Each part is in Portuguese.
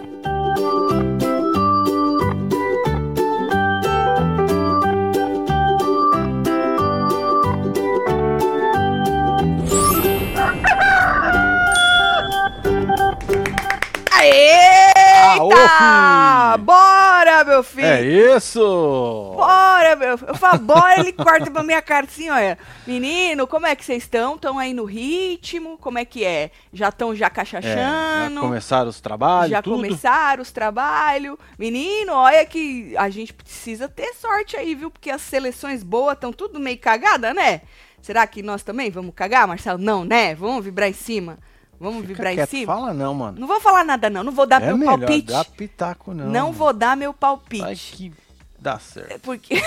Eita! Meu filho! É isso! Bora, meu Eu falo, bora, ele corta pra minha cara assim, olha. Menino, como é que vocês estão? Estão aí no ritmo? Como é que é? Já estão já cachachando? É, já começaram os trabalhos, Já tudo? começaram os trabalhos. Menino, olha que a gente precisa ter sorte aí, viu? Porque as seleções boas estão tudo meio cagada, né? Será que nós também vamos cagar, Marcelo? Não, né? Vamos vibrar em cima. Vamos Fica vibrar quieto, em cima? Fala não, mano. Não vou falar nada, não. Não vou dar é meu melhor palpite. dar pitaco não. Não vou dar meu palpite. Vai que dá certo. É Porque.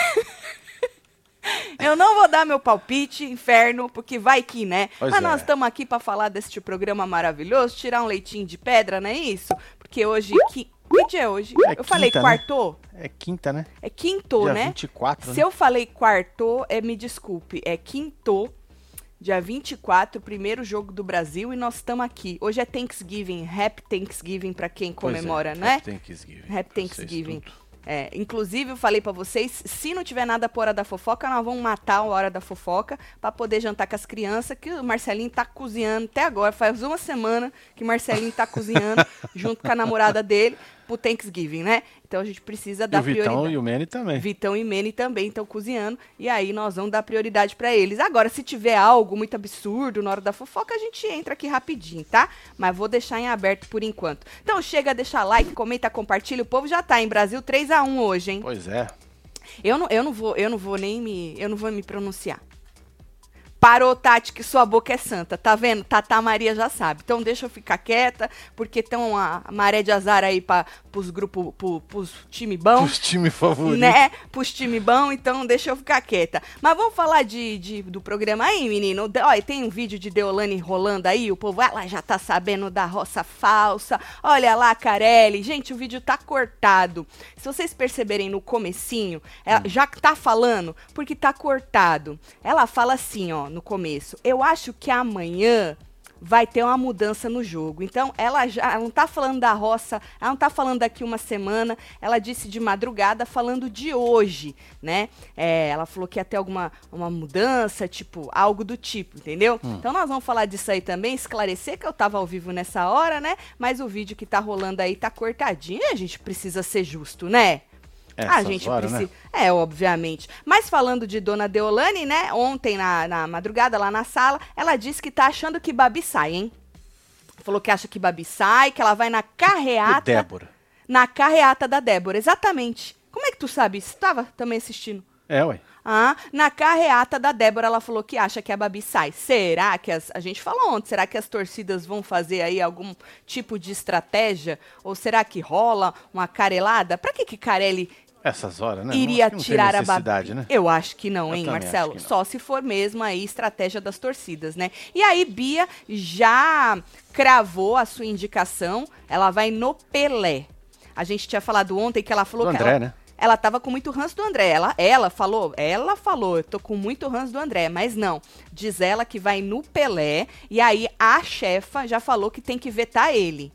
Eu não vou dar meu palpite, inferno, porque vai que, né? Pois Mas é. nós estamos aqui para falar deste programa maravilhoso, tirar um leitinho de pedra, não é isso? Porque hoje. Que, que dia é hoje? É eu falei quinta, né? quarto? É quinta, né? É quinto, Dia né? 24, Se né? eu falei quarto, é, me desculpe, é quinto, dia 24, primeiro jogo do Brasil, e nós estamos aqui. Hoje é Thanksgiving, Happy Thanksgiving para quem é, comemora, né? Happy Thanksgiving. Happy Thanksgiving. É, inclusive, eu falei pra vocês, se não tiver nada por hora da fofoca, nós vamos matar a hora da fofoca pra poder jantar com as crianças, que o Marcelinho tá cozinhando até agora. Faz uma semana que o Marcelinho tá cozinhando junto com a namorada dele pro Thanksgiving, né? Então a gente precisa E dar o Vitão prioridade. e o Manny também. Vitão e Mene também estão cozinhando. E aí nós vamos dar prioridade pra eles. Agora, se tiver algo muito absurdo na hora da fofoca, a gente entra aqui rapidinho, tá? Mas vou deixar em aberto por enquanto. Então chega, deixa like, comenta, compartilha. O povo já tá em Brasil 3 a 1 hoje, hein? Pois é. Eu não, eu não vou, eu não vou nem me, eu não vou me pronunciar. Parou, Tati, que sua boca é santa. Tá vendo? Tata Maria já sabe. Então deixa eu ficar quieta, porque estão a maré de azar aí para pros grupos, pro, pros time bom Os time favorito. né? Pros time bom, então deixa eu ficar quieta. Mas vamos falar de, de- do programa aí, menino. Olha, tem um vídeo de Deolane rolando aí, o povo, ela já tá sabendo da roça falsa. Olha lá, Carelli. Gente, o vídeo tá cortado. Se vocês perceberem no comecinho, ela já tá falando, porque tá cortado. Ela fala assim, ó, no começo. Eu acho que amanhã vai ter uma mudança no jogo. Então, ela já ela não tá falando da roça, ela não tá falando daqui uma semana, ela disse de madrugada falando de hoje, né? É, ela falou que ia ter alguma uma mudança, tipo, algo do tipo, entendeu? Então, nós vamos falar disso aí também, esclarecer que eu tava ao vivo nessa hora, né? Mas o vídeo que tá rolando aí tá cortadinho e a gente precisa ser justo, né? A Essas gente horas, né? precisa. É, obviamente. Mas falando de Dona Deolane, né? Ontem, na, na madrugada, lá na sala, ela disse que tá achando que Babi sai, hein? Falou que acha que Babi sai, que ela vai na O carreata. Débora. Na carreata da Débora, exatamente. Como é que tu sabe isso? Tava também assistindo. É, ué. Ah, na carreata da Débora, ela falou que acha que a Babi sai. Será que as. A gente falou ontem, será que as torcidas vão fazer aí algum tipo de estratégia? Ou será que rola uma carelada? Pra que que Carelli Essas horas, né? iria tirar a Babi? né? Eu acho que não, Eu hein, Marcelo? não. Só se for mesmo aí estratégia das torcidas, né? E aí, Bia já cravou a sua indicação. Ela vai no Pelé. A gente tinha falado ontem que ela falou Do que André, ela, né? ela tava com muito ranço do André. Ela, ela falou, ela falou, eu tô com muito ranço do André, mas não. Diz ela que vai no Pelé. E aí a chefa já falou que tem que vetar ele.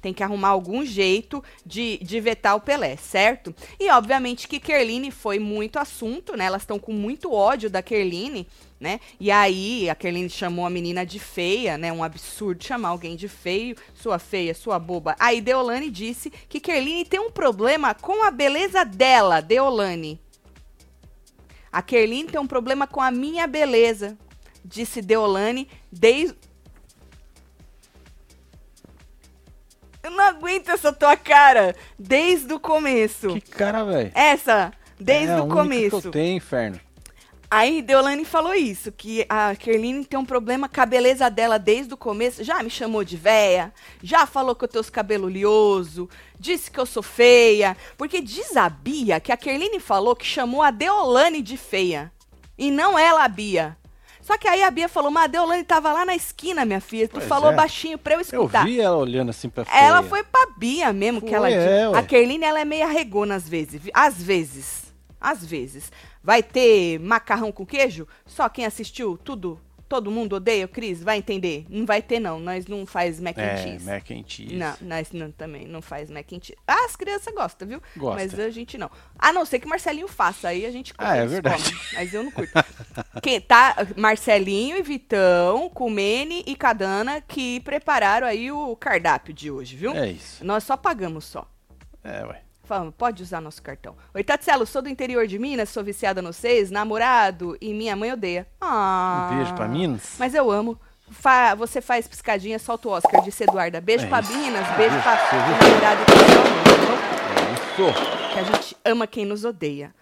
Tem que arrumar algum jeito de, de vetar o Pelé, certo? E obviamente que Kerline foi muito assunto, né? Elas estão com muito ódio da Kerline, né? E aí a Kerline chamou a menina de feia, né? Um absurdo chamar alguém de feio, sua feia, sua boba. Aí Deolane disse que Kerline tem um problema com a beleza dela, Deolane. A Kerline tem um problema com a minha beleza, disse Deolane desde Eu não aguento essa tua cara desde o começo. Que cara, velho. Essa, desde é o começo. Que eu tenho, inferno. Aí Deolane falou isso, que a Kerline tem um problema com a beleza dela desde o começo. Já me chamou de véia, já falou que eu tenho os cabelos lioso, disse que eu sou feia. Porque diz a Bia que a Kerline falou que chamou a Deolane de feia. E não ela, a Bia. Só que aí a Bia falou, mas a Deolane tava lá na esquina, minha filha. Tu Pois falou é. baixinho pra eu Eu escutar. vi ela olhando assim pra Ela feia. foi pra Bia mesmo que Foi, ela é. A Kerline, ela é meio arregona às vezes. Às vezes. Às vezes. Vai ter macarrão com queijo? Só quem assistiu tudo todo mundo odeia o Cris? Vai entender? Não vai ter, não. Nós não faz mac and É, cheese. mac and cheese. Não, nós não, também não faz mac and cheese. Ah, as crianças gostam, viu? Gosta. Mas a gente não. A não ser que Marcelinho faça, aí a gente come. Ah, é verdade. comem, mas eu não curto. Quem tá Marcelinho e Vitão, Kumene e Cadana que prepararam aí o cardápio de hoje, viu? É isso. Nós só pagamos só. É, ué. Falamos, pode usar nosso cartão. Oi, Tatselo, sou do interior de Minas, sou viciada no seis, namorado e minha mãe odeia. Ah. Um beijo pra Minas. Mas eu amo. Fa- você faz piscadinha, solta o Oscar, disse Eduarda. Beijo É pra isso. Minas, beijo Beijo pra e pro seu amigo, É isso. Que a gente ama quem nos odeia.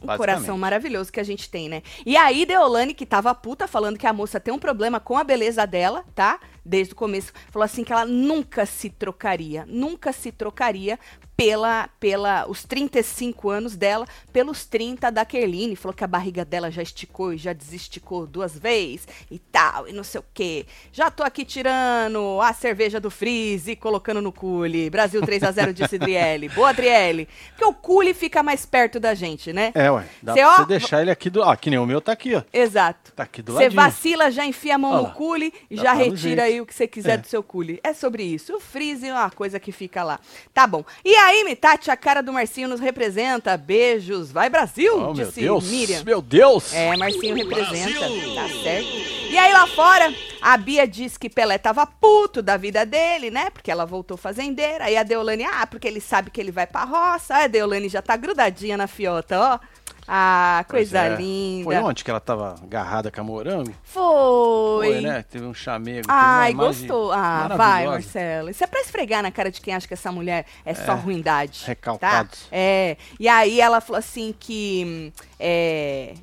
Um coração maravilhoso que a gente tem, né? E aí, Deolane, que tava puta, falando que a moça tem um problema com a beleza dela, tá? Desde o começo, falou assim que ela nunca se trocaria, nunca se trocaria pela, pela os 35 anos dela, pelos 30 da Kerline. Falou que a barriga dela já esticou e já desesticou duas vezes e tal, e não sei o quê. Já tô aqui tirando a cerveja do Freeze e colocando no cule. Brasil 3 a 0 disse Adriele. Boa, Adriele. Porque o cule fica mais perto da gente, né? É, ué. Dá Cê, pra ó, você deixar ele aqui do. Ó, que nem o meu tá aqui, ó. Exato. Tá aqui do Você ladinho. vacila, já enfia a mão Olha no lá. cule e Já tá retira jeito. O que você quiser É. do seu cule. É sobre isso. O freeze é uma coisa que fica lá. Tá bom. E aí, Mitati, a cara do Marcinho nos representa. Beijos. Vai, Brasil! Oh, meu disse Deus. Miriam. Meu Deus. É, Marcinho representa. Tá certo. E aí lá fora, a Bia diz que Pelé tava puto da vida dele, né? Porque ela voltou fazendeira. Aí a Deolane, ah, porque ele sabe que ele vai pra roça. Aí a Deolane já tá grudadinha na fiota, ó. Ah, coisa é. linda. Foi onde que ela tava agarrada com a morango? Foi. né? Teve um chamego. Ai, gostou. Ah, vai. Marcelo. Isso é pra esfregar na cara de quem acha que essa mulher é, só ruindade. recalcados. Tá? É. E aí ela falou assim que. É.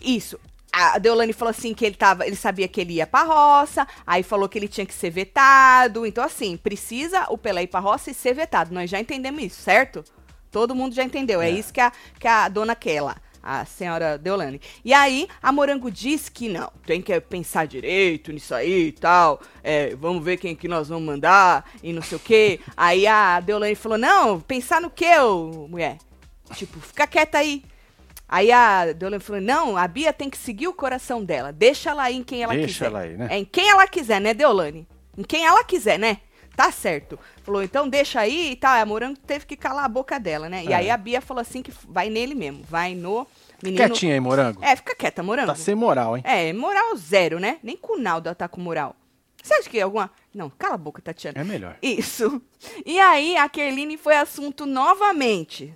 Isso. A Deolane falou assim que ele tava, ele sabia que ele ia pra roça, aí falou que ele tinha que ser vetado. Então, assim, precisa o Pelé ir pra roça e ser vetado. Nós já entendemos isso, certo? Todo mundo já entendeu. É, É. isso que a, que a dona lá, a senhora Deolane. E aí, a Morango diz que não, tem que pensar direito nisso aí e tal. É, vamos ver quem que nós vamos mandar e não sei o quê. Aí a Deolane falou: não, pensar no quê, ô mulher? Tipo, fica quieta aí. Aí a Deolane falou: não, a Bia tem que seguir o coração dela. Deixa ela aí em quem ela Deixa quiser. ela aí, né? É em quem ela quiser, né, Deolane? Em quem ela quiser, né? Tá certo. Falou, então deixa aí e tal. A Morango teve que calar a boca dela, né? E É. aí a Bia falou assim que vai nele mesmo. Vai no menino. Quietinha aí, morango. É, fica quieta, Morango. Tá sem moral, hein? É, moral zero, né? Nem com o Naldo ela tá com moral. Você acha que alguma. Não, cala a boca, Tatiana. É melhor. Isso. E aí, a Kerline foi assunto novamente.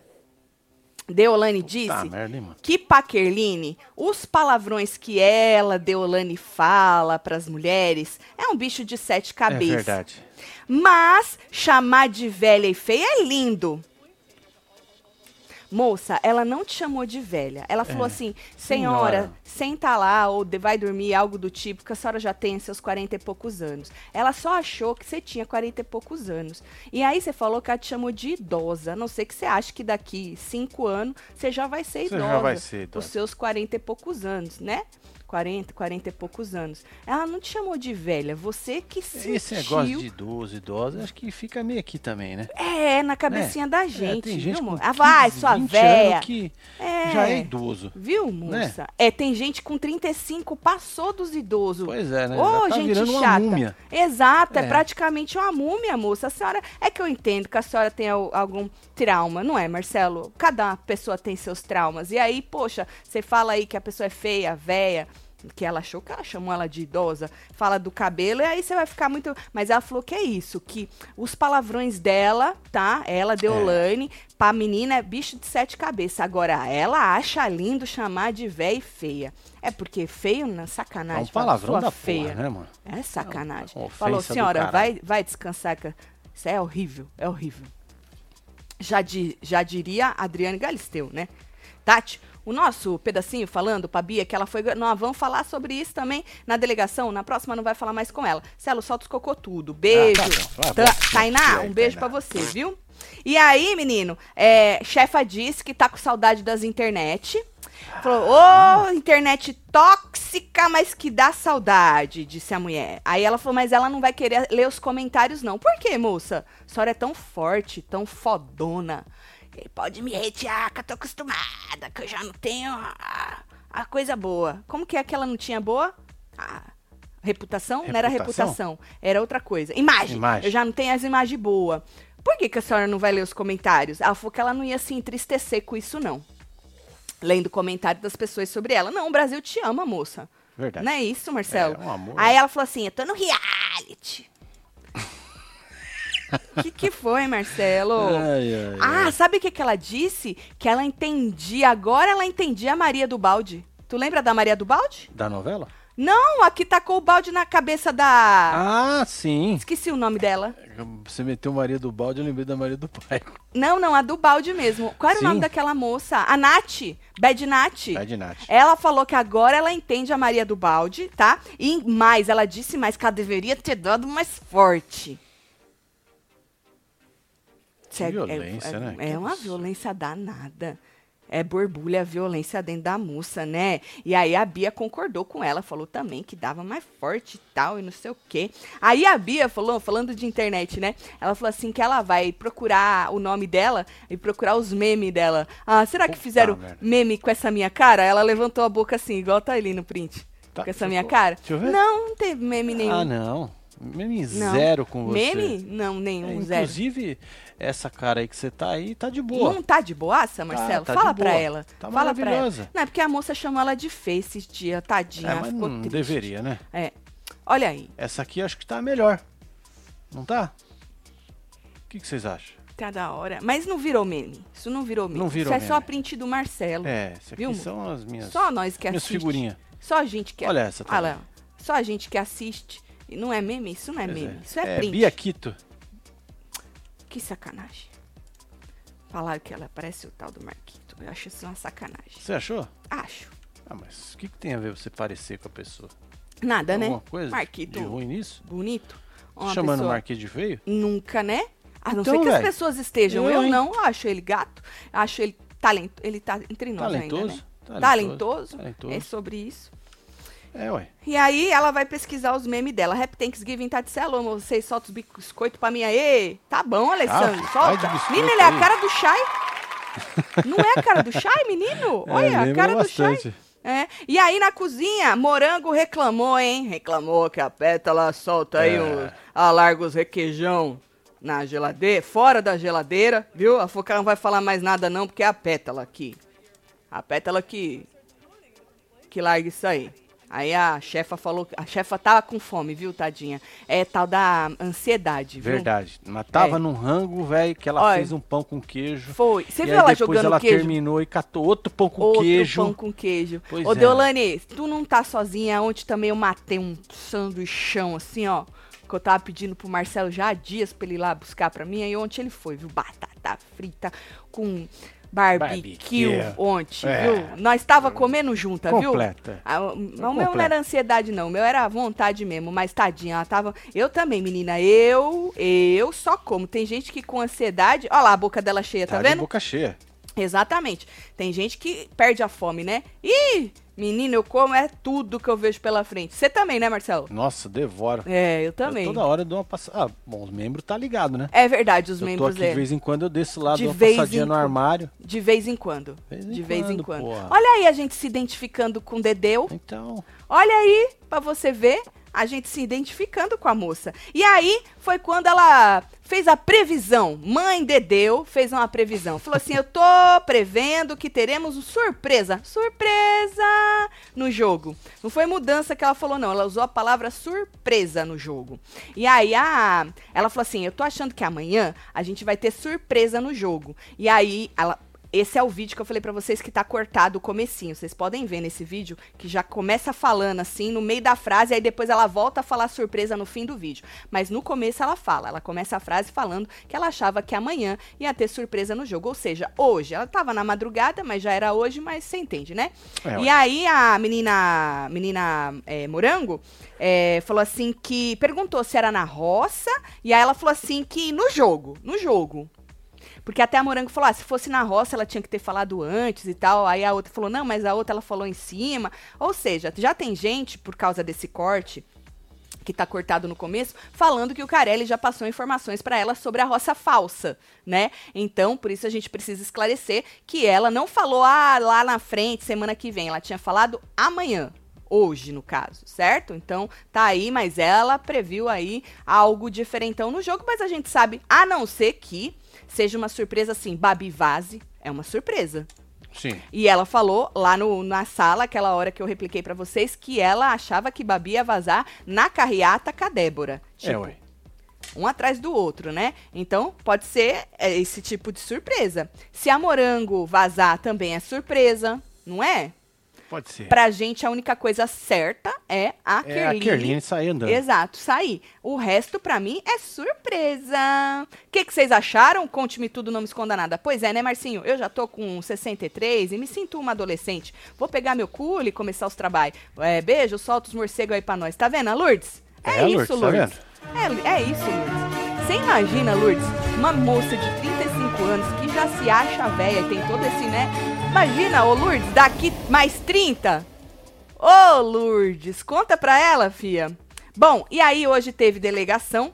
Deolane disse merda, que pra Kerline, os palavrões que ela, Deolane, fala pras mulheres é um bicho de sete É cabeças. verdade. Mas chamar de velha e feia é lindo. Moça, ela não te chamou de velha. Ela falou assim: senhora, Senhora. senta lá ou vai dormir, algo do tipo, que a senhora já tem seus 40 e poucos anos. Ela só achou que você tinha 40 e poucos anos. E aí você falou que ela te chamou de idosa. A não sei que você ache que daqui cinco anos você já vai ser Você idosa. já vai ser Os idosa. seus 40 e poucos anos, né? 40, 40 e poucos anos. Ela não te chamou de velha, você que sentiu. Esse negócio de idoso, idosa, acho que fica meio aqui também, né? É, na cabecinha da É, gente, tem gente viu, com moça? Ah, vai, 15, sua 20 véia. anos que É. já é idoso. Viu, moça? É, tem gente com 35, passou dos idosos. Pois é, né? Ô, já tá gente chata. múmia. Exato, é. É. praticamente uma múmia, moça. A senhora. É que eu entendo que a senhora tem al- algum trauma, não é, Marcelo? Cada pessoa tem seus traumas. E aí, poxa, você fala aí que a pessoa é feia, véia. Que ela achou que ela chamou ela de idosa, fala do cabelo, e aí você vai ficar muito. Mas ela falou que é isso, que os palavrões dela, tá? Ela, Deolane, pra menina é bicho de sete cabeças. Agora, ela acha lindo chamar de véia e feia. É porque feio, na É sacanagem. um fala, palavrão da feia. porra, né, mano? É sacanagem. É Falou, senhora, vai, vai descansar. Isso é horrível, é horrível. Já, di- já diria Adriane Galisteu, né? Tati, o nosso pedacinho falando pra Bia que ela foi. Nós vamos falar sobre isso também na delegação. Na próxima não vai falar mais com ela. Celo, solta os cocô tudo. Beijo. Ah, tá. Tainá, um beijo pra você, viu? E aí, menino, é, chefa disse que tá com saudade das internet. Falou, ô, internet tóxica, mas que dá saudade, disse a mulher. Aí ela falou, mas ela não vai querer ler os comentários, não. Por quê, moça? A senhora é tão forte, tão fodona. Eh, Pode me hatear, que eu tô acostumada, que eu já não tenho a, a coisa boa. Como que é que ela não tinha boa? a reputação? Não era Reputação? reputação, era outra coisa. Imagem. Imagem. Eu já não tenho as imagens boas. Por que, que a senhora não vai ler os comentários? Ela falou que ela não ia se entristecer com isso, não. Lendo comentário das pessoas sobre ela. Não, o Brasil te ama, moça. Verdade. Não é isso, Marcelo? É, um amor. Aí ela falou assim: eu tô no reality. O que, que foi, Marcelo? Ai, ai, ai. Ah, sabe o que, que ela disse? Que ela entendia, agora ela entendia a Maria do Balde. Tu lembra da Maria do Balde? Da novela? Não, a que tacou o balde na cabeça da. Ah, sim. Esqueci o nome dela. Você meteu Maria do Balde, eu lembrei da Maria do Pai. Não, não, a do balde mesmo. Qual era Sim. o nome daquela moça? A Nath. Bad Nath. Bad Nath. Ela falou que agora ela entende a Maria do Balde, tá? E mais, ela disse mais que ela deveria ter dado mais forte. Isso é- violência, é, né? É uma violência danada. É borbulha violência dentro da moça, né? E aí a Bia concordou com ela, falou também que dava mais forte e tal, e não sei o quê. Aí a Bia falou, falando de internet, né? Ela falou assim que ela vai procurar o nome dela e procurar os memes dela. Ah, será que Puta fizeram merda. meme com essa minha cara? Ela levantou a boca assim, igual tá ali no print. Tá, com essa minha cara? deixa eu ver. Não, não teve meme nenhum. Ah, não. Meme zero com você. Meme? Não, nenhum, É, zero. inclusive, essa cara aí que você tá aí tá de boa. Não tá de boaça, Marcelo? tá Fala de pra ela. Tá Fala pra ela. maravilhosa. Não, é porque a moça chamou ela de feia esses dias, tadinha. É, mas não triste. deveria, né? É. Olha aí. Essa aqui acho que tá melhor. Não tá? O que, que vocês acham? Tá da hora. Mas não virou meme. Isso não virou meme. Não virou Isso é só a meme. print do Marcelo. É, essa aqui Viu? são as minhas, Só nós que minhas assiste. figurinhas. Só a gente que Olha essa também. Olha. Só a gente que assiste. Não é meme? Isso não é Pois meme. é. Isso é, print. Bia Quito. Que sacanagem. Falaram que ela parece o tal do Marquito. Eu acho isso uma sacanagem. Você achou? Acho. Ah, mas o que, que tem a ver você parecer com a pessoa? Nada, né? Alguma coisa Marquito de ruim nisso? bonito. Uma Chamando o pessoa- Marquês de feio? Nunca, né? A não Então, ser que as velho, pessoas estejam. eu, Eu, não acho ele gato. Acho ele talento. Ele tá entre nós ainda, Talentoso? né? Talentoso. Talentoso. Talentoso. É sobre isso. É, ué. E aí ela vai pesquisar os memes dela. Rap Thanksgiving tá de celo, vocês soltam os biscoitos pra mim aí. Tá bom, Alessandro, Ah, solta. Menino, ele é a cara do Shai. Não é a cara do Shai, menino? Olha, É, a lembra cara do Shai. bastante. É. E aí na cozinha, Morango reclamou, hein? Reclamou que a pétala solta aí É. os alargos requeijão na geladeira, fora da geladeira, viu? A Foca não vai falar mais nada não, porque é a pétala aqui. A pétala que que larga isso aí. Aí a chefa falou, a chefa tava com fome, viu, tadinha? É tal da ansiedade, viu? Verdade. Mas tava É. num rango, velho, que ela Olha. fez um pão com queijo. Foi. Você viu aí ela depois jogando ela queijo? terminou e catou outro pão com Outro queijo. pão com queijo. Pois Ô, é. Deolane, tu não tá sozinha. Ontem também eu matei um sanduichão assim, ó. Que eu tava pedindo pro Marcelo já há dias pra ele ir lá buscar pra mim. Aí ontem ele foi, viu? Batata frita com barbecue, Barbecue. ontem, É. viu? Nós tava comendo junta, viu? Completa. Ah, o o meu não era ansiedade, não. O meu era vontade mesmo. Mas tadinha, ela tava. Eu também, menina. Eu, eu só como. Tem gente que com ansiedade. Olha lá a boca dela cheia, tá, Tá vendo? boca cheia. Exatamente. Tem gente que perde a fome, né? Ih, menino, eu como é tudo que eu vejo pela frente. Você também, né, Marcelo? Nossa, devora. É, eu também. Eu toda hora eu dou uma passada. Ah, bom, os membros tá ligado, né? É verdade, os eu tô membros aqui é. de vez em quando, eu desço lá, De dou uma passadinha em no quando. armário. De vez em quando. Vez em de vez em quando, quando. porra. Olha aí a gente se identificando com o Dedeu. Então, Olha aí, pra você ver, a gente se identificando com a moça. E aí foi quando ela fez a previsão. Mãe Dedeu fez uma previsão. Falou assim: Eu tô prevendo que teremos surpresa. Surpresa no jogo. Não foi mudança que ela falou, não. Ela usou a palavra surpresa no jogo. E aí a, ela falou assim: Eu tô achando que amanhã a gente vai ter surpresa no jogo. E aí ela. Esse é o vídeo que eu falei pra vocês que tá cortado o comecinho. Vocês podem ver nesse vídeo que já começa falando assim no meio da frase, aí depois ela volta a falar surpresa no fim do vídeo. Mas no começo ela fala, ela começa a frase falando que ela achava que amanhã ia ter surpresa no jogo. Ou seja, hoje. Ela tava na madrugada, mas já era hoje, mas você entende, né? É, e aí a menina, menina é, Morango é, falou assim que perguntou se era na roça, e aí ela falou assim que no jogo, no jogo. Porque até a Morango falou, ah, se fosse na roça ela tinha que ter falado antes e tal. Aí a outra falou, não, mas a outra ela falou em cima. Ou seja, já tem gente, por causa desse corte, que tá cortado no começo, falando que o Carelli já passou informações pra ela sobre a roça falsa, né? Então, por isso a gente precisa esclarecer que ela não falou, ah, lá na frente, semana que vem. Ela tinha falado amanhã. Hoje, no caso, certo? Então tá aí, mas ela previu aí algo diferentão no jogo, mas a gente sabe, a não ser que seja uma surpresa assim, Babi Vase é uma surpresa. Sim. E ela falou lá no, na sala, aquela hora que eu repliquei pra vocês, que ela achava que Babi ia vazar na carreata com a Débora. É, Tipo, ué. um atrás do outro, né? Então, pode ser é, esse tipo de surpresa. Se a Morango vazar, também é surpresa, não é? Pode ser. Pra gente, a única coisa certa é a É a Kerline. Kerline sair andando. Exato, sair. O resto, pra mim, é surpresa. O que, que vocês acharam? Conte-me tudo, não me esconda nada. Pois é, né, Marcinho? Eu já tô com 63 e me sinto uma adolescente. Vou pegar meu cule e começar os trabalhos. É, beijo, solta os morcegos aí pra nós. Tá vendo, a Lourdes? É, É, isso, Lourdes, Lourdes. tá É, é isso, Lourdes. Você imagina, Lourdes, uma moça de 35 anos que já se acha velha e tem todo esse, né? Imagina, ô Lourdes, daqui mais 30. Ô Lourdes, conta pra ela, fia. Bom, e aí hoje teve delegação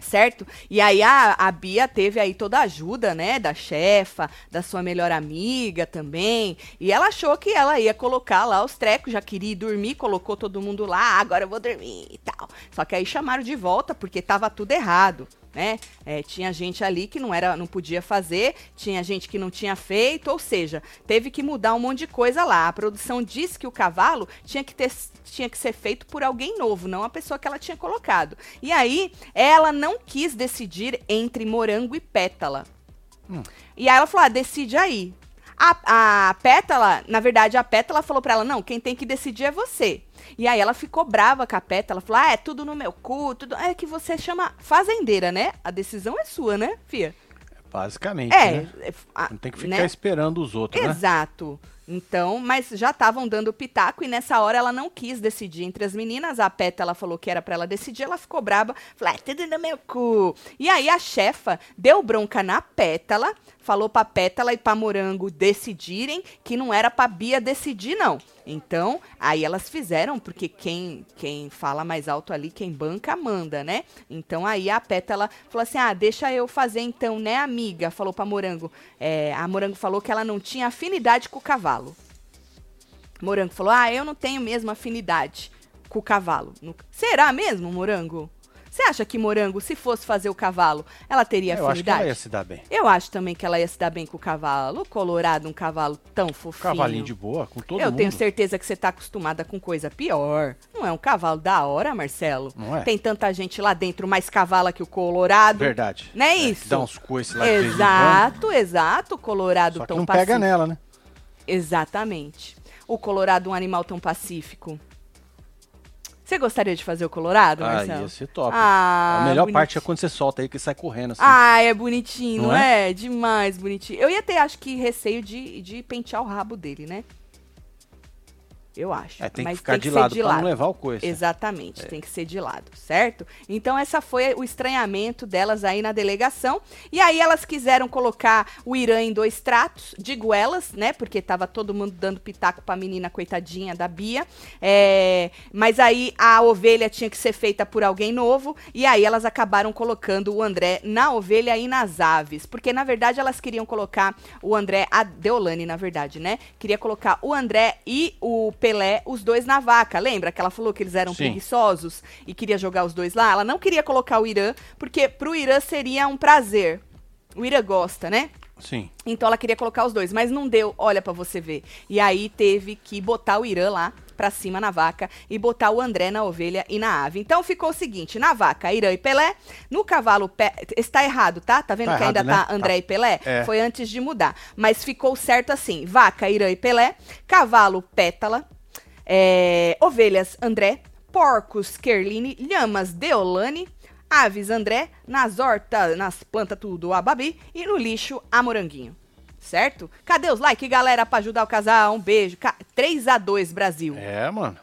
certo? E aí a, a Bia teve aí toda a ajuda, né, da chefa, da sua melhor amiga também, e ela achou que ela ia colocar lá os trecos, já queria ir dormir, colocou todo mundo lá, "Ah, agora eu vou dormir e tal. Só que aí chamaram de volta porque tava tudo errado. Né? É, tinha gente ali que não era, não podia fazer, tinha gente que não tinha feito, ou seja, teve que mudar um monte de coisa lá. A produção disse que o cavalo tinha que ter, tinha que ser feito por alguém novo, não a pessoa que ela tinha colocado. E aí, ela não quis decidir entre morango e pétala. E aí ela falou: ah, decide aí. A, a Pétala, na verdade, a Pétala falou pra ela: não, quem tem que decidir é você. E aí ela ficou brava com a Pétala, falou: ah, é tudo no meu cu, tudo. É que você chama fazendeira, né? A decisão é sua, né, Fia? Basicamente, É. né? é, a- Não tem que ficar né? esperando os outros, né? Exato. Então, mas já estavam dando pitaco e nessa hora ela não quis decidir entre as meninas. A Pétala falou que era pra ela decidir, ela ficou braba, falou: "É tudo no meu cu". E aí a chefa deu bronca na Pétala, falou pra Pétala e pra Morango decidirem que não era pra Bia decidir não. Então, aí elas fizeram, porque quem quem fala mais alto ali, quem banca manda, né? Então aí a Pétala falou assim: "Ah, deixa eu fazer então, né, amiga?" Falou pra Morango. É, a Morango falou que ela não tinha afinidade com o cavalo. Morango falou: Ah, eu não tenho mesmo afinidade com o cavalo. Será mesmo, Morango? Você acha que Morango, se fosse fazer o cavalo, ela teria Eu acho que ela afinidade? ia se dar bem. Eu acho também que ela ia se dar bem com o cavalo. O Colorado, um cavalo tão fofinho. Cavalinho de boa, com todo Eu mundo. tenho certeza que você tá acostumada com coisa pior. Não é um cavalo da hora, Marcelo? Não é? Tem tanta gente lá dentro mais cavala que o Colorado. Verdade. Não é que isso? Dá uns coices lá Exato, exato. O Colorado. Só que tão não pacífico. pega nela, né? Exatamente. O Colorado, um animal tão pacífico. Você gostaria de fazer o Colorado, Ah, Marcelo? ia ser top. Ah, a melhor bonitinho. parte é quando você solta aí que sai correndo assim. Ah, é bonitinho, não, Não é? Demais bonitinho. Eu ia ter, acho que, receio de, de pentear o rabo dele, né? Eu acho. É, tem Mas que ficar tem de que ser lado de pra lado. não levar o coice. Exatamente, tem que ser de lado, certo? Então essa foi o estranhamento delas aí na delegação. E aí elas quiseram colocar o Irã em dois tratos, digo elas, né? Porque tava todo mundo dando pitaco pra menina coitadinha da Bia. É, mas aí a ovelha tinha que ser feita por alguém novo. E aí elas acabaram colocando o André na ovelha e nas aves. Porque na verdade elas queriam colocar o André, a Deolane, na verdade, né? Queria colocar o André e o Pelé, os dois na vaca. Lembra que ela falou que eles eram Sim. preguiçosos e queria jogar os dois lá? Ela não queria colocar o Irã, porque pro Irã seria um prazer. O Irã gosta, né? Sim. Então ela queria colocar os dois, mas não deu, olha pra você ver. E aí teve que botar o Irã lá pra cima na vaca e botar o André na ovelha e na ave. Então ficou o seguinte, na vaca, Irã e Pelé, no cavalo, Pe... está errado, tá? Tá vendo Tá que ainda errado, né? tá André Tá. e Pelé? É. Foi antes de mudar. Mas ficou certo assim, vaca, Irã e Pelé, cavalo, Pétala, é, ovelhas, André, porcos, Kerline, lhamas, Deolane, aves, André, nas hortas, nas plantas tudo, a Babi e no lixo, a Moranguinho. Certo? Cadê os likes, galera, pra ajudar o casal? Um beijo. Ca- 3 a 2 Brasil. É, mano.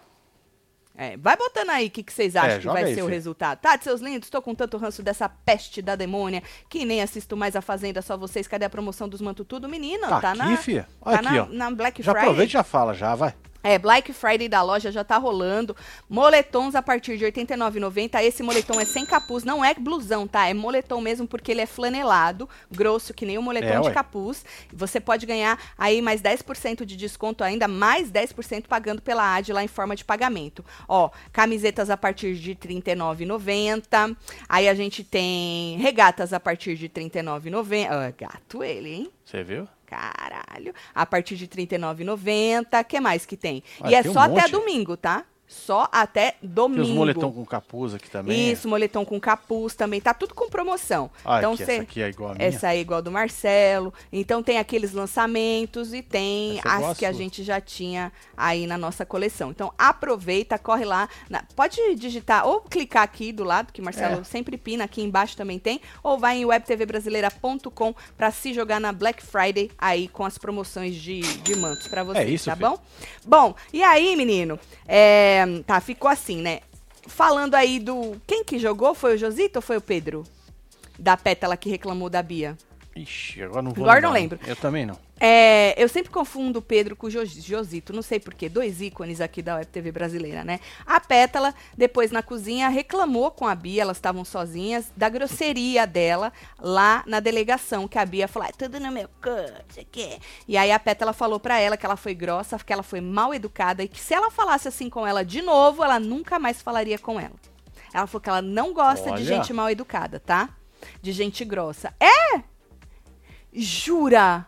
É, vai botando aí o que, que vocês acham É, que vai aí, ser o filho. resultado. Tá, seus lindos, tô com tanto ranço dessa peste da demônia que nem assisto mais a Fazenda, só vocês. Cadê a promoção dos Manto Tudo? Menina, Tá tá, aqui, na, fia. tá Olha aqui, na, ó. na Black Já Friday. aproveita e já fala, já, vai. É, Black Friday da loja já tá rolando. Moletons a partir de R$ 89,90. Esse moletom é sem capuz, não é blusão, tá? É moletom mesmo porque ele é flanelado, grosso, que nem o moletom É, de ué. capuz. Você pode ganhar aí mais 10% de desconto ainda, mais 10% pagando pela AD lá em forma de pagamento. Ó, camisetas a partir de R$ 39,90. Aí a gente tem regatas a partir de R$ 39,90. Ah, gato ele, hein? Você viu? Caralho. A partir de R$ 39,90. O que mais que tem? Ah, e é tem um só até monte. domingo, tá? Só até Tem domingo. os moletom com capuz aqui também. Isso, moletom com capuz também. Tá tudo com promoção. Ah, então aqui, cê- essa aqui é igual a minha. essa é igual do Marcelo. Então tem aqueles lançamentos e tem Essa é as que a gente já tinha aí na nossa coleção. Então aproveita, corre lá. na- pode digitar ou clicar aqui do lado, que o Marcelo É. sempre pina, aqui embaixo também tem, ou vai em webtvbrasileira.com pra se jogar na Black Friday aí com as promoções de, de mantos pra você, É isso, tá filho. bom? Bom, e aí, menino? É, tá, ficou assim, né? Falando aí do. Quem que jogou? Foi o Josito ou foi o Pedro? Da pétala que reclamou da Bia. Ixi, agora não vou Agora não lembrar. lembro. Eu também não. É, eu sempre confundo o Pedro com Josito, não sei porquê, dois ícones aqui da Web TV brasileira, né? A Pétala, depois na cozinha, reclamou com a Bia, elas estavam sozinhas, da grosseria dela lá na delegação, que a Bia falou, ah, tudo no meu cu, não sei o quê. E aí a Pétala falou pra ela que ela foi grossa, que ela foi mal educada e que se ela falasse assim com ela de novo, ela nunca mais falaria com ela. Ela falou que ela não gosta de Olha. gente mal educada, tá? De gente grossa. É! Jura?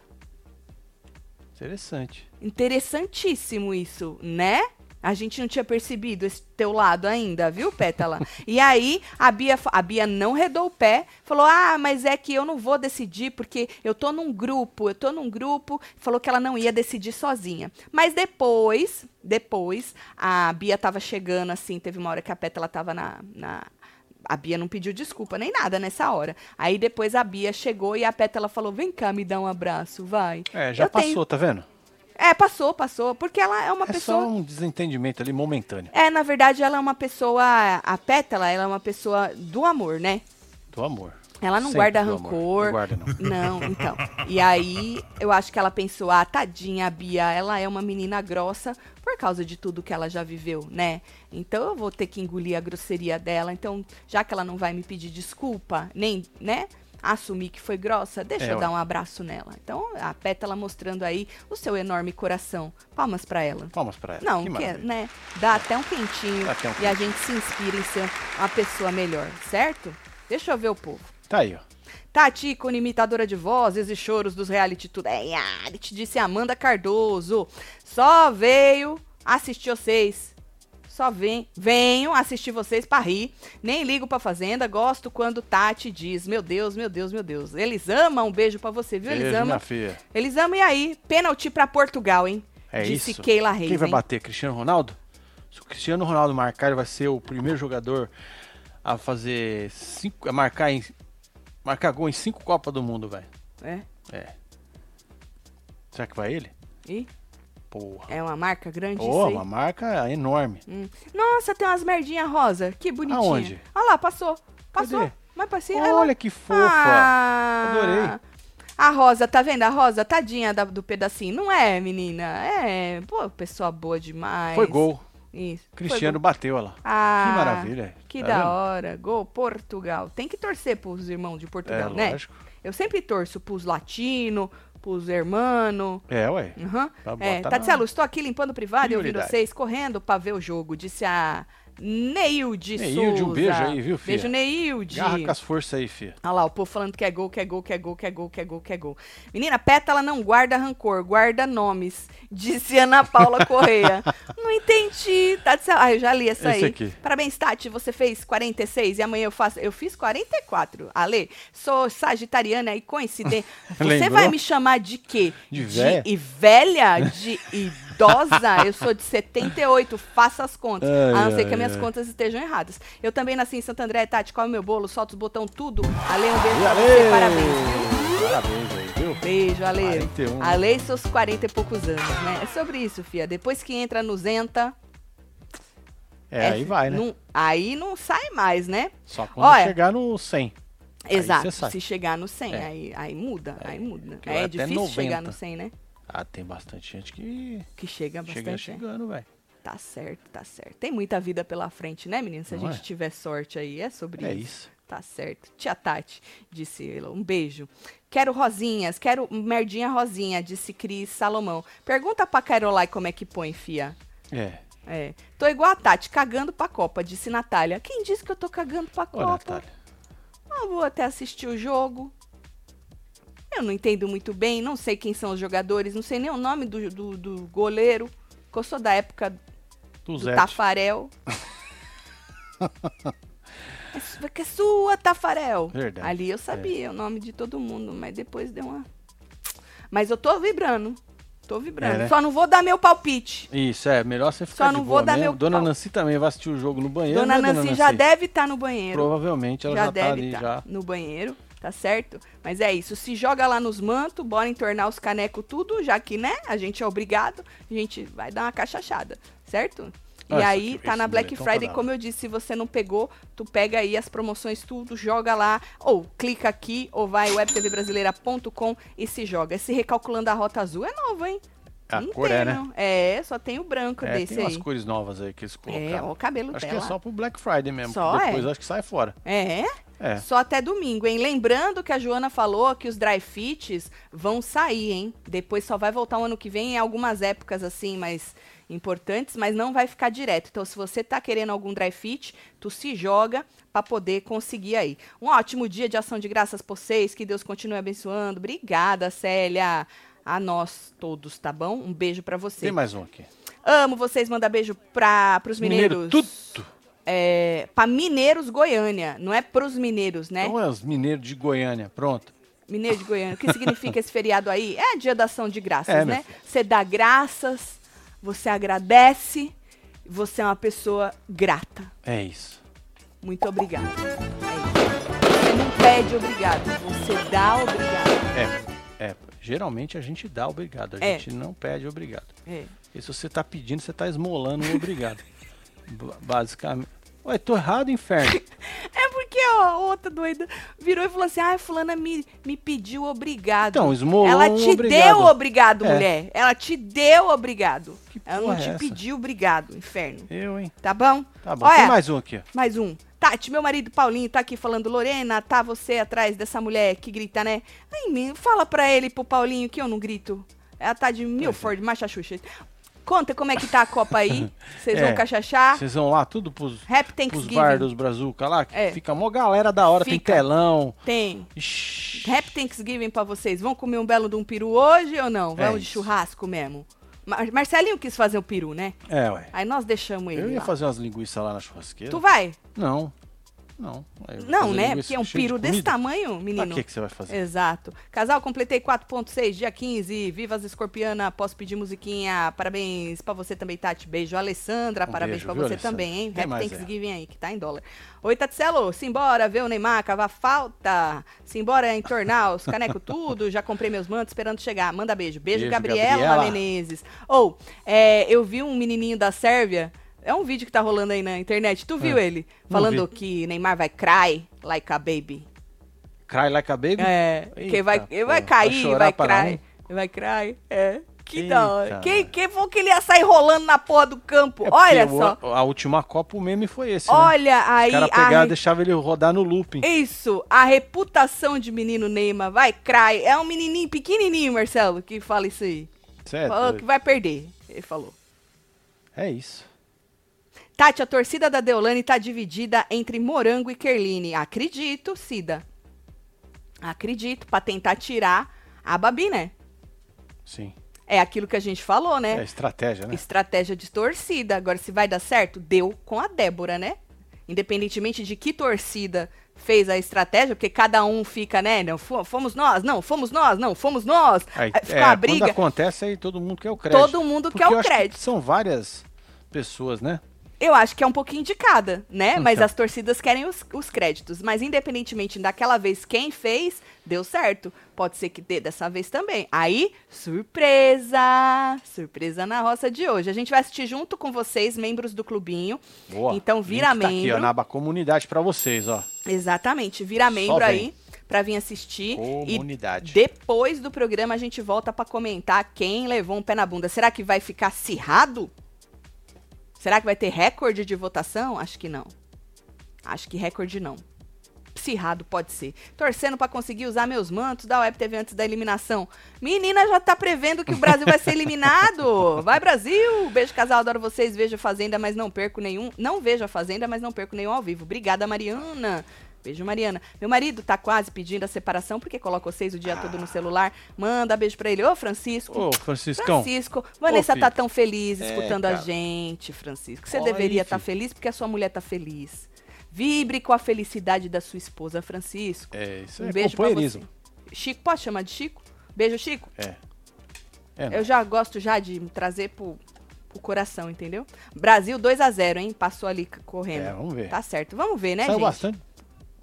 Interessante. Interessantíssimo isso, né? A gente não tinha percebido esse teu lado ainda, viu, Pétala? e aí, a Bia, a Bia não redou o pé, falou: Ah, mas é que eu não vou decidir porque eu tô num grupo, eu tô num grupo. Falou que ela não ia decidir sozinha. Mas depois, depois, a Bia tava chegando assim, teve uma hora que a Pétala tava na. na a Bia não pediu desculpa nem nada nessa hora. Aí depois a Bia chegou e a Pétala falou: Vem cá, me dá um abraço, vai. É, já Eu tenho- passou, tá vendo? é, passou, passou. Porque ela é uma é pessoa. só um desentendimento ali momentâneo. É, na verdade, ela é uma pessoa. A Pétala, ela é uma pessoa do amor, né? Do amor. Ela não Sempre guarda rancor. Não guarda, não. Não, então. E aí, eu acho que ela pensou, ah, tadinha, a Bia, ela é uma menina grossa por causa de tudo que ela já viveu, né? Então eu vou ter que engolir a grosseria dela. Então, já que ela não vai me pedir desculpa, nem, né? Assumir que foi grossa, deixa É, eu dar um abraço nela. Então, a Pétala mostrando aí o seu enorme coração. Palmas pra ela. Palmas pra ela. Não, que que, maravilha. né? Dá até um quentinho Dá até um e a gente se inspira em ser uma pessoa melhor, certo? Deixa eu ver o povo. Tá aí, ó. Tati, ícone imitadora de vozes e choros dos reality tudo. É, reality, disse Amanda Cardoso. Só veio assistir vocês. Só vem, venho assistir vocês pra rir. Nem ligo pra fazenda. Gosto quando Tati diz: Meu Deus, meu Deus, meu Deus. Eles amam. Um beijo pra você, viu? Eles Beijo, amam. Eles amam. E aí? Pênalti pra Portugal, hein? É disse isso. Keila Reis. Quem vai hein? bater? Cristiano Ronaldo? Se o Cristiano Ronaldo marcar, ele vai ser o primeiro jogador a fazer cinco, a marcar em marcar gol em cinco Copas do Mundo, velho. É? É. Será que vai ele? Ih, Porra. é uma marca grande aí? uma marca enorme. Hum. Nossa, tem umas merdinhas rosa. Que bonitinha. Aonde? Olha lá, passou. Passou. Cadê? Mas passei. olha lá. Olha que fofa. Ah, Adorei. A Rosa, tá vendo? A Rosa, tadinha da- do pedacinho. Não é, menina? É. Pô, pessoa boa demais. Foi gol. Isso. Cristiano bateu lá. Ah, que maravilha. Que Tá da vendo? hora. Gol, Portugal. Tem que torcer pros irmãos de É, Portugal, né? lógico. Eu sempre torço pros latinos, pros hermanos. É, ué. Uhum. Pra É, botar Tatielo, estou aqui limpando o privado e ouvindo vocês correndo pra ver o jogo, disse a Neilde Neilde, um Souza. beijo aí, viu, filha? Beijo, Neilde. Garra com as forças aí, filha. Olha lá, o povo falando que é gol, que é gol, que é gol, que é gol, que é gol, que é gol. Menina, Pétala não guarda rancor, guarda nomes, disse Ana Paula Correia. não entendi. Tati, ah, eu já li essa Esse aí. aqui. Parabéns, Tati, você fez 46 e amanhã eu faço. Eu fiz 44. Ale, sou sagitariana e coincidente. Você vai me chamar de quê? De véia? e velha? De idosa? Eu sou de 78, faça as contas. Ai, a não ser que ai, as minhas ai. contas estejam erradas. Eu também nasci em Santo André, Tati, come meu bolo, solta os botão tudo. Ale, um beijo E pra você, parabéns? Parabéns aí, viu? Beijo, Ale. 41. Ale e seus 40 e poucos anos, né? É sobre isso, fia. Depois que entra no Zenta... É, aí vai, né? não- aí não sai mais, né? Só quando Olha, chegar no 100. Aí Exato. Se chegar no 100, É. aí, aí muda, aí muda. que É difícil chegar 90. no 100, né? Ah, tem bastante gente que Que chega bastante. chega né? chegando, velho. Tá certo, tá certo. Tem muita vida pela frente, né, menino? Se a Não gente é? tiver sorte aí, é sobre É isso. isso. Tá certo. Tia Tati, disse ela. Um beijo. Quero rosinhas, quero merdinha rosinha, disse Cris Salomão. Pergunta pra Carolai como é que põe, fia. É. É. Tô igual a Tati, cagando pra Copa, disse Natália. Quem disse que eu tô cagando pra Ô, Copa? Natália. Ah, vou até assistir o jogo. Eu não entendo muito bem, não sei quem são os jogadores, não sei nem o nome do, do, do goleiro. que Eu sou da época Do do. Tafarel. é, que é sua, Tafarel. Verdade, é. Ali eu sabia o nome de todo mundo, mas depois deu uma. Mas eu tô vibrando. Tô vibrando. É, né? Só não vou dar meu palpite. Isso, é. Melhor você ficar Só de não boa vou dar mesmo. meu Dona. Nancy também vai assistir o jogo no banheiro, Dona né, Nancy já deve estar no banheiro. Provavelmente ela já, já, tá deve ali, estar já. no banheiro, tá certo? Mas é isso, se joga lá nos mantos, bora entornar os canecos tudo, já que, né, a gente é obrigado, a gente vai dar uma cachachada, certo? E Ah, aí, tá na Black moletom Friday, tá como eu disse, se você não pegou, tu pega aí as promoções tudo, joga lá, ou clica aqui, ou vai webtvbrasileira.com e se joga. Esse Recalculando a Rota Azul é novo, hein? A Não cor tem, é, né? não. É, só tem o branco É, desse tem umas aí. cores novas aí que eles É, colocaram. ó, o cabelo acho dela. que é só pro Black Friday mesmo. Só, porque depois é? acho que sai fora. É? É. Só até domingo, hein? Lembrando que a Joana falou que os dry fits vão sair, hein? Depois só vai voltar o ano que vem em algumas épocas assim, mais importantes, mas não vai ficar direto. Então, se você tá querendo algum dry fit, tu se joga pra poder conseguir aí. Um ótimo dia de ação de graças por vocês, que Deus continue abençoando. Obrigada, Célia. A nós todos, tá bom? Um beijo pra você. Tem mais um aqui. Amo vocês, manda beijo pra, pros mineiros. Mineiro, tudo. É, pra Mineiros Goiânia, não é pros mineiros, né? Então é os mineiros de Goiânia. Pronto. Mineiro de Goiânia. O que significa esse feriado aí? É dia da ação de graças, É, né? Você dá graças, você agradece, você é uma pessoa grata. É isso. Muito obrigado. É isso. Você não pede obrigado, você dá obrigado. É, é. Geralmente a gente dá obrigado. A É. gente não pede obrigado. É. E se você tá pedindo, você tá esmolando um obrigado. Basicamente. Ué, tô errado, inferno. É porque ó, a outra doida virou e falou assim: ah, fulana me, me pediu obrigado. Então, esmolou Ela um te obrigado. deu obrigado, É. mulher. Ela te deu obrigado. Que Ela não é te essa? pediu obrigado, inferno. Eu, hein? Tá bom? Tá bom. Olha, Tem mais um aqui, ó. Mais um. Tati, meu marido Paulinho tá aqui falando, Lorena, tá você atrás dessa mulher que grita, né? Ai, fala pra ele, pro Paulinho, que eu não grito. Ela tá de Milford, Machachuxa. Conta como é que tá a Copa aí. Vocês É. vão cachachar. Vocês vão lá tudo pros, Rap pros bar dos Brazuca lá, que É. fica mó galera da hora, tem Fica. telão. Tem. Ixi. Rap Thanksgiving pra vocês. Vão comer um belo de um peru hoje ou não? É Vamos de churrasco mesmo. Mar Marcelinho quis fazer o peru, né? É, ué. Aí nós deixamos ele Eu ia lá. fazer umas linguiças lá na churrasqueira. Tu vai? Não. Não. Não, né? Porque é um cheia de desse tamanho, menino. Pra que, que você vai fazer? Exato. Casal, completei 4.6, dia 15. Viva as escorpiana, posso pedir musiquinha. Parabéns pra você também, Tati. Beijo, Alessandra. Um parabéns beijo, pra viu, você Alessandra? também, hein? Quem Happy é? Thanksgiving aí, que tá em dólar. Oi, Tatselo, simbora ver o Neymar, cavar falta. Simbora entornar os caneco tudo. Já comprei meus mantos esperando chegar. Manda beijo. Beijo, Beijo, Gabriela, Gabriela. Menezes. Ou, é, eu vi um menininho da Sérvia. É um vídeo que tá rolando aí na internet. Tu viu É, ele? Falando vi. que Neymar vai cry like a baby. Cry like a baby? É, Eita, que vai, ele vai cair, vai vai cry. Vai cry. É. Que Eita, da hora. Quem, quem falou que ele ia sair rolando na porra do campo? É Olha o- só. A última Copa, o meme foi esse, né? Olha aí. O cara pegava re- e deixava ele rodar no looping. Isso, a reputação de menino Neymar vai cry. É um menininho pequenininho, Marcelo, que fala isso aí. Cê é falou que vai perder. Ele falou. É isso. Tati, a torcida da Deolane tá dividida entre Morango e Kerline. Acredito, Cida. Acredito, pra tentar tirar a Babi, né? Sim. É aquilo que a gente falou, né? É estratégia, né? Estratégia de torcida. Agora, se vai dar certo, deu com a Débora, né? Independentemente de que torcida fez a estratégia, porque cada um fica, né? Não, fo- fomos nós, não, fomos nós, não, fomos nós. Aí, fica é, Quando briga. acontece, aí todo mundo quer o crédito. Todo mundo Porque quer o crédito. São várias pessoas, né? Eu acho que é um pouquinho de cada, né? Mas Então. as torcidas querem os, os créditos. Mas independentemente daquela vez quem fez, deu certo. Pode ser que dê dessa vez também. Aí, surpresa! Surpresa na roça de hoje. A gente vai assistir junto com vocês, membros do clubinho. Boa. Então vira Link tá aqui, membro. ó, na aba comunidade pra vocês, ó. Exatamente, vira membro aí pra vir assistir. Comunidade. E depois do programa a gente volta pra comentar quem levou um pé na bunda. Será que vai ficar acirrado? Será que vai ter recorde de votação? Acho que não. Acho que recorde não. Acirrado pode ser. Torcendo pra conseguir usar meus mantos da Web TV antes da eliminação. Menina já tá prevendo que o Brasil vai ser eliminado. Vai Brasil! Beijo casal, adoro vocês. Vejo a Fazenda, mas não perco nenhum. Não vejo a Fazenda, mas não perco nenhum ao vivo. Obrigada, Mariana. Beijo, Mariana. Meu marido tá quase pedindo a separação porque coloca vocês o dia todo no celular. Manda beijo pra ele. Ô, Francisco. Ô, Franciscão. Francisco, Vanessa filho. tá tão feliz É, escutando a cara. gente, Francisco. Você Olha deveria estar filho. feliz porque a sua mulher tá feliz. Vibre com a felicidade da sua esposa, Francisco. É, isso Um é beijo companheirismo. Chico, pode chamar de Chico? Beijo, Chico. É. É, Eu já gosto já de trazer pro, coração, entendeu? Brasil 2 a 0 hein? Passou ali correndo. É, vamos ver. Tá certo. Vamos ver, né, Saiu gente? bastante.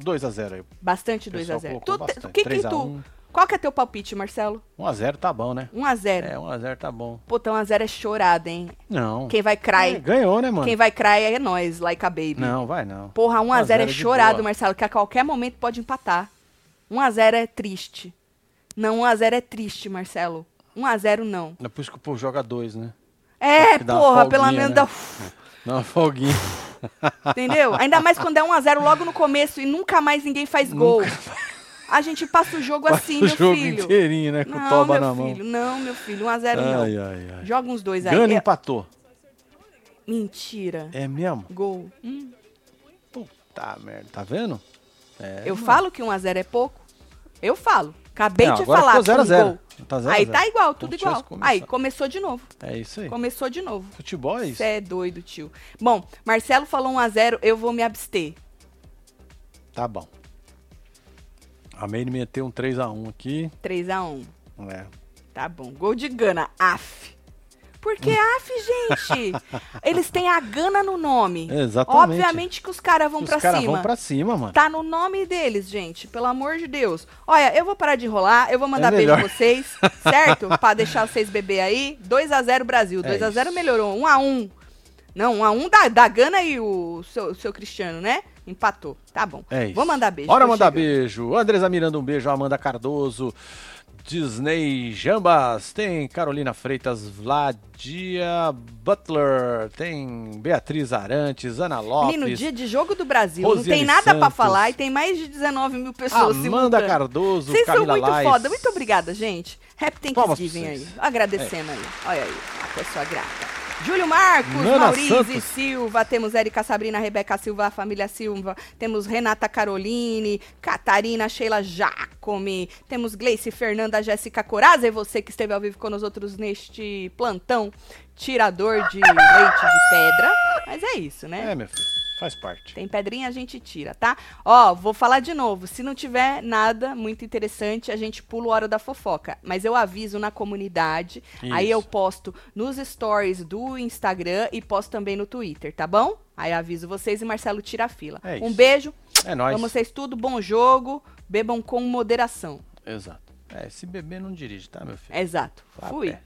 2x0 aí. Bastante O 2 a pessoal 0 colocou Tu, te- bastante. que, que 3 a tu, 1. Qual que é teu palpite, Marcelo? 1x0 tá bom, né? 1 a 0 É, 1x0 tá bom. Puta, 1 a 0 é chorada, hein? Não. Quem vai cry, É, ganhou, né, mano? quem vai cry é nós, like a baby. Não, vai não. Porra, 1 a 0 é 1 a 0 chorado. Marcelo, que a qualquer momento pode empatar. 1 a 0 é triste. Não, 1 a 0 é triste, Marcelo. 1 a 0 não. É por isso que o povo joga dois, né? É, porra, pelo menos né? dá... Dá uma folguinha. Entendeu? Ainda mais quando é 1 a 0 logo no começo e nunca mais ninguém faz gol. A gente passa o jogo assim, o meu jogo filho. inteirinho, né? Com Não, toba meu na filho, mão. não, meu filho. 1 a 0 não. Ai, ai. Joga uns dois aí. Gana É- empatou. Mentira. É mesmo? Gol. Hum. Puta merda. Tá vendo? É, Eu mano. falo que 1 a 0 é pouco? Eu falo. Acabei Não, de falar. ficou 0 a 0. gol. Tá 0 a Aí 0. tá igual, tudo igual. começado. Aí, começou de novo. É isso aí. Começou de novo. Futebol é isso. Você é doido, tio. Bom, Marcelo falou 1x0, eu vou me abster. Tá bom. A Meire meteu um 3x1 aqui. 3x1. É. Tá bom. Gol de Gana. Af. Por que af, gente? Eles têm a Gana no nome. Exatamente. Obviamente que os caras vão Os pra caras cima. vão pra cima, mano. Tá no nome deles, gente. Pelo amor de Deus. Olha, eu vou parar de enrolar, eu vou mandar É beijo melhor. pra vocês, certo? pra deixar vocês beber aí. 2x0 Brasil. É 2x0 isso. melhorou. 1x1. Não, 1x1 da, da Gana e o seu, seu Cristiano, né? Empatou. Tá bom. É isso. Vou mandar beijo. Bora mandar chegando. beijo. Andresa Miranda, um beijo. Amanda Cardoso. Disney Jambas. Tem Carolina Freitas, Vladia Butler. Tem Beatriz Arantes, Ana Lopes. Menino, dia de jogo do Brasil. não Rosiane tem nada pra Santos. falar e tem mais de 19 mil pessoas Amanda simultâneas. Cardoso, Vocês são Camila muito Lais. foda. Muito obrigada, gente. Happy Thanksgiving aí. Agradecendo aí. Olha aí, a pessoa grata. Júlio Marcos, Nana Maurício Santos. Silva, temos Érica Sabrina, Rebeca Silva, a família Silva, temos Renata Caroline, Catarina, Sheila Jacome, temos Gleice Fernanda, Jéssica Coraza e você que esteve ao vivo com nós outros neste plantão tirador de leite de pedra. Mas é isso, né? É, meu filho. Faz parte. Tem pedrinha, a gente tira, tá? Ó, vou falar de novo. Se não tiver nada muito interessante, a gente pula o Hora da Fofoca. Mas eu aviso na comunidade. Aí eu Isso. posto nos stories do Instagram e posto também no Twitter, tá bom? Aí aviso vocês e Marcelo tira a fila. É um isso. beijo. É nóis. Amo vocês tudo. Bom jogo. Bebam com moderação. Exato. É, se beber não dirige, tá, meu filho? Exato. Vá Fui.